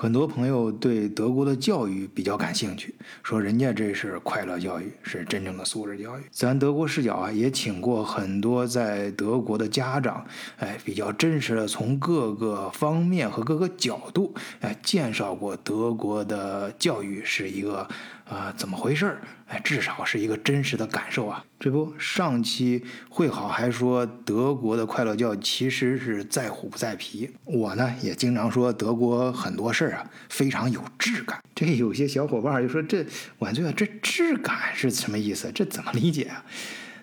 很多朋友对德国的教育比较感兴趣，说人家这是快乐教育，是真正的素质教育。咱德国视角啊，也请过很多在德国的家长，哎，比较真实的从各个方面和各个角度，哎，介绍过德国的教育是一个。啊，怎么回事儿？哎，至少是一个真实的感受啊！这不，上期会好还说德国的快乐教其实是在虎不在皮。我呢也经常说德国很多事儿啊非常有质感。这有些小伙伴就说这晚醉啊，这质感是什么意思？这怎么理解啊？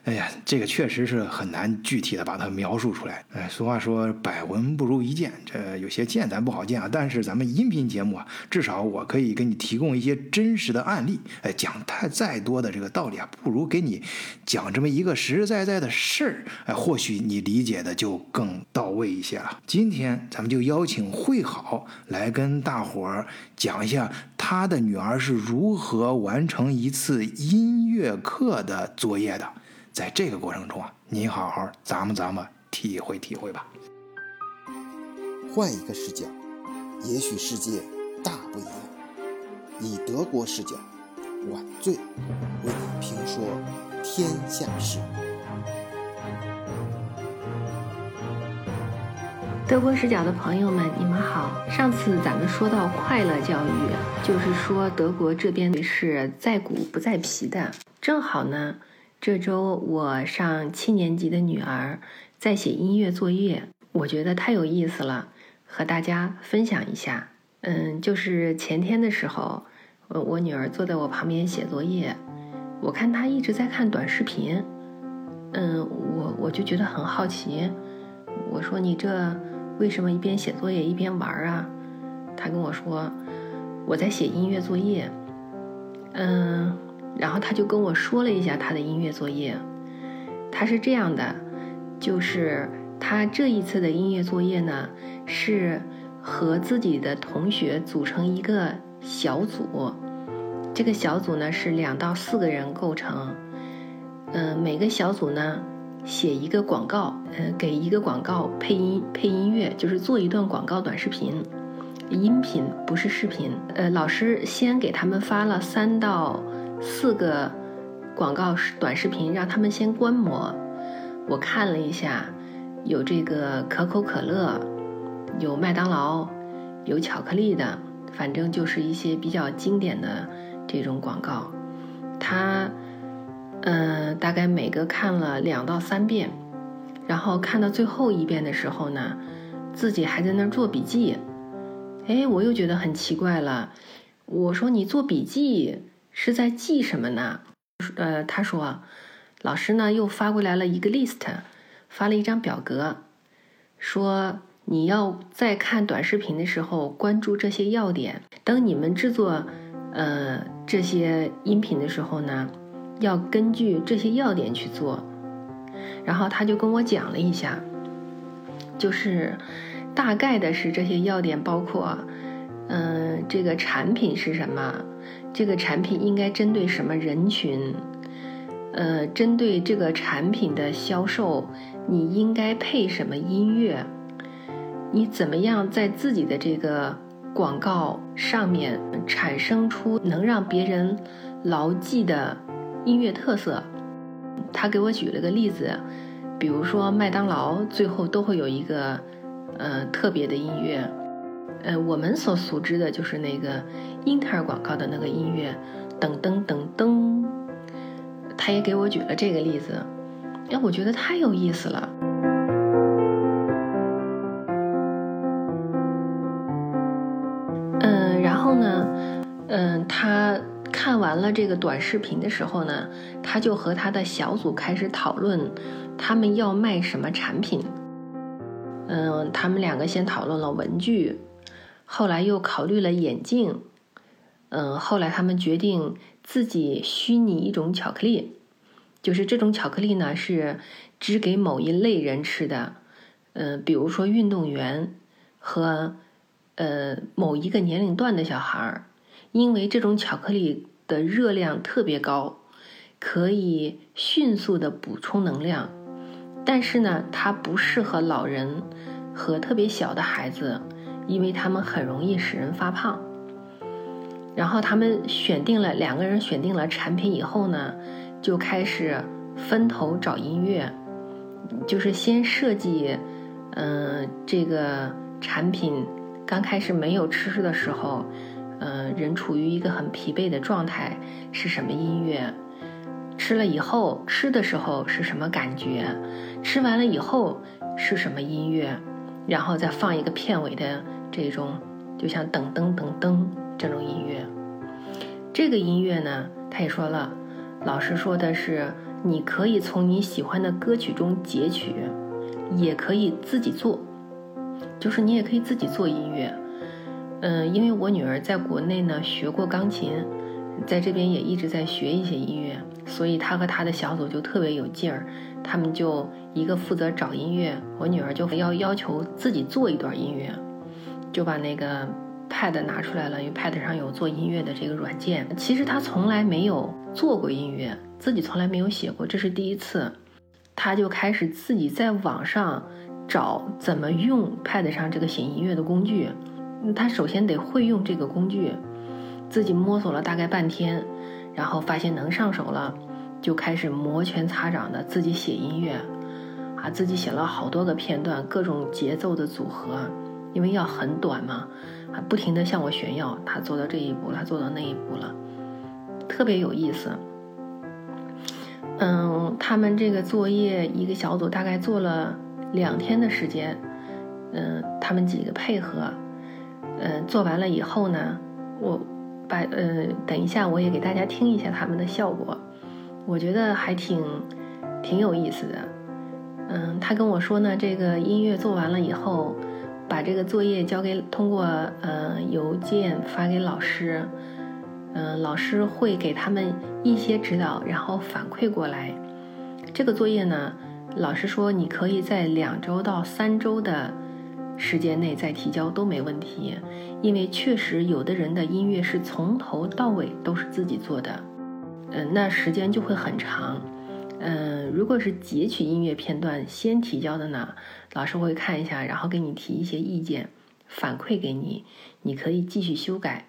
哎呀，这个确实是很难具体的把它描述出来。哎，俗话说百闻不如一见，这有些见咱不好见啊。但是咱们音频节目啊，至少我可以给你提供一些真实的案例。哎，讲太再多的这个道理啊，不如给你讲这么一个实实在在的事儿。哎，或许你理解的就更到位一些了。今天咱们就邀请会好来跟大伙儿讲一下他的女儿是如何完成一次音乐课的作业的。在这个过程中啊，你好好咱们咱们，体会体会吧。换一个视角，也许世界大不一样。以德国视角，晚醉为你评说天下事。德国视角的朋友们，你们好。上次咱们说到快乐教育，就是说德国这边是在骨不在皮的，正好呢。这周我上七年级的女儿在写音乐作业，我觉得太有意思了，和大家分享一下。嗯，就是前天的时候，我我女儿坐在我旁边写作业，我看她一直在看短视频。嗯，我我就觉得很好奇，我说你这为什么一边写作业一边玩啊？她跟我说我在写音乐作业。嗯。然后他就跟我说了一下他的音乐作业，他是这样的，就是他这一次的音乐作业呢，是和自己的同学组成一个小组，这个小组呢是两到四个人构成，嗯，每个小组呢写一个广告，嗯，给一个广告配音配音乐，就是做一段广告短视频，音频不是视频，呃，老师先给他们发了三到。四个广告短视频，让他们先观摩。我看了一下，有这个可口可乐，有麦当劳，有巧克力的，反正就是一些比较经典的这种广告。他，嗯，大概每个看了两到三遍，然后看到最后一遍的时候呢，自己还在那儿做笔记。哎，我又觉得很奇怪了。我说你做笔记。是在记什么呢？呃，他说，老师呢又发过来了一个 list，发了一张表格，说你要在看短视频的时候关注这些要点。等你们制作呃这些音频的时候呢，要根据这些要点去做。然后他就跟我讲了一下，就是大概的是这些要点包括，嗯，这个产品是什么。这个产品应该针对什么人群？呃，针对这个产品的销售，你应该配什么音乐？你怎么样在自己的这个广告上面产生出能让别人牢记的音乐特色？他给我举了个例子，比如说麦当劳最后都会有一个呃特别的音乐。呃，我们所熟知的就是那个英特尔广告的那个音乐，噔噔噔噔。他也给我举了这个例子，哎，我觉得太有意思了。嗯，然后呢，嗯，他看完了这个短视频的时候呢，他就和他的小组开始讨论，他们要卖什么产品。嗯，他们两个先讨论了文具。后来又考虑了眼镜，嗯，后来他们决定自己虚拟一种巧克力，就是这种巧克力呢是只给某一类人吃的，嗯，比如说运动员和呃某一个年龄段的小孩儿，因为这种巧克力的热量特别高，可以迅速的补充能量，但是呢，它不适合老人和特别小的孩子。因为他们很容易使人发胖。然后他们选定了两个人选定了产品以后呢，就开始分头找音乐，就是先设计，嗯，这个产品刚开始没有吃的时候，嗯，人处于一个很疲惫的状态，是什么音乐？吃了以后，吃的时候是什么感觉？吃完了以后是什么音乐？然后再放一个片尾的这种，就像噔噔噔噔这种音乐。这个音乐呢，他也说了，老师说的是，你可以从你喜欢的歌曲中截取，也可以自己做，就是你也可以自己做音乐。嗯，因为我女儿在国内呢学过钢琴，在这边也一直在学一些音乐。所以他和他的小组就特别有劲儿，他们就一个负责找音乐，我女儿就要要求自己做一段音乐，就把那个 Pad 拿出来了，因为 Pad 上有做音乐的这个软件。其实他从来没有做过音乐，自己从来没有写过，这是第一次。他就开始自己在网上找怎么用 Pad 上这个写音乐的工具。他首先得会用这个工具，自己摸索了大概半天。然后发现能上手了，就开始摩拳擦掌的自己写音乐，啊，自己写了好多个片段，各种节奏的组合，因为要很短嘛，还，不停的向我炫耀，他做到这一步了，他做到那一步了，特别有意思。嗯，他们这个作业一个小组大概做了两天的时间，嗯，他们几个配合，嗯，做完了以后呢，我。把呃，等一下，我也给大家听一下他们的效果，我觉得还挺挺有意思的。嗯，他跟我说呢，这个音乐做完了以后，把这个作业交给通过呃邮件发给老师，嗯，老师会给他们一些指导，然后反馈过来。这个作业呢，老师说你可以在两周到三周的。时间内再提交都没问题，因为确实有的人的音乐是从头到尾都是自己做的，嗯，那时间就会很长。嗯，如果是截取音乐片段先提交的呢，老师会看一下，然后给你提一些意见，反馈给你，你可以继续修改。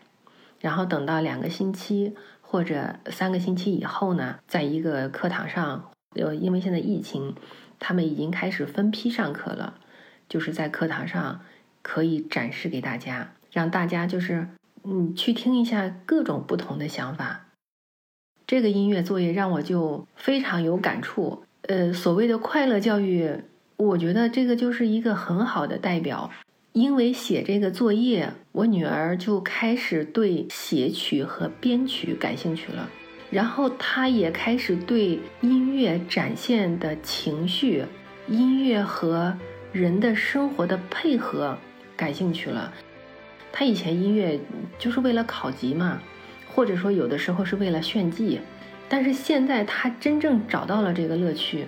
然后等到两个星期或者三个星期以后呢，在一个课堂上，呃，因为现在疫情，他们已经开始分批上课了。就是在课堂上可以展示给大家，让大家就是嗯去听一下各种不同的想法。这个音乐作业让我就非常有感触。呃，所谓的快乐教育，我觉得这个就是一个很好的代表。因为写这个作业，我女儿就开始对写曲和编曲感兴趣了，然后她也开始对音乐展现的情绪、音乐和。人的生活的配合感兴趣了，他以前音乐就是为了考级嘛，或者说有的时候是为了炫技，但是现在他真正找到了这个乐趣。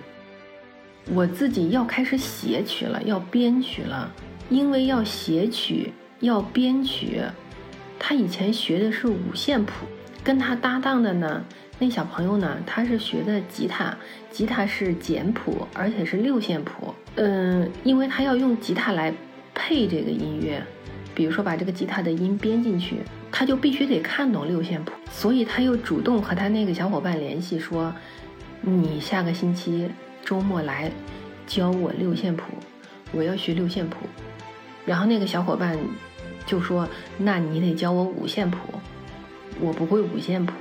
我自己要开始写曲了，要编曲了，因为要写曲要编曲，他以前学的是五线谱，跟他搭档的呢。那小朋友呢？他是学的吉他，吉他是简谱，而且是六线谱。嗯，因为他要用吉他来配这个音乐，比如说把这个吉他的音编进去，他就必须得看懂六线谱。所以他又主动和他那个小伙伴联系，说：“你下个星期周末来教我六线谱，我要学六线谱。”然后那个小伙伴就说：“那你得教我五线谱，我不会五线谱。”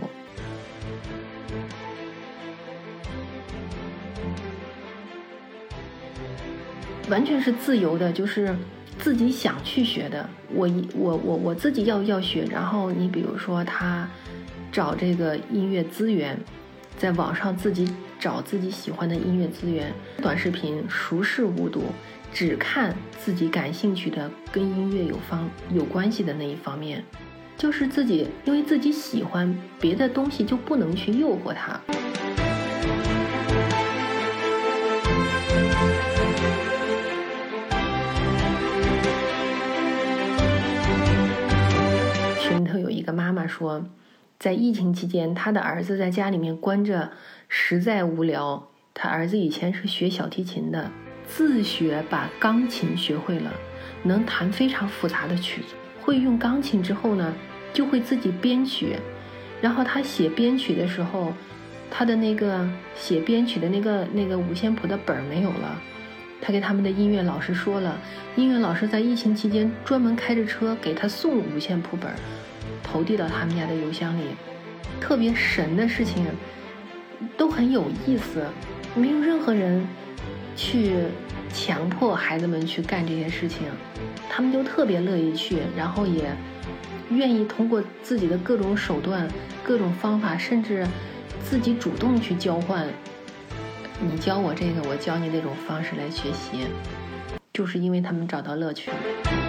完全是自由的，就是自己想去学的。我一我我我自己要要学。然后你比如说他找这个音乐资源，在网上自己找自己喜欢的音乐资源，短视频熟视无睹，只看自己感兴趣的跟音乐有方有关系的那一方面，就是自己因为自己喜欢别的东西就不能去诱惑他。群里头有一个妈妈说，在疫情期间，她的儿子在家里面关着，实在无聊。他儿子以前是学小提琴的，自学把钢琴学会了，能弹非常复杂的曲子，会用钢琴之后呢，就会自己编曲。然后他写编曲的时候，他的那个写编曲的那个那个五线谱的本儿没有了，他给他们的音乐老师说了，音乐老师在疫情期间专门开着车给他送五线谱本儿，投递到他们家的邮箱里。特别神的事情，都很有意思，没有任何人去强迫孩子们去干这些事情，他们就特别乐意去，然后也愿意通过自己的各种手段、各种方法，甚至自己主动去交换，你教我这个，我教你那种方式来学习，就是因为他们找到乐趣了。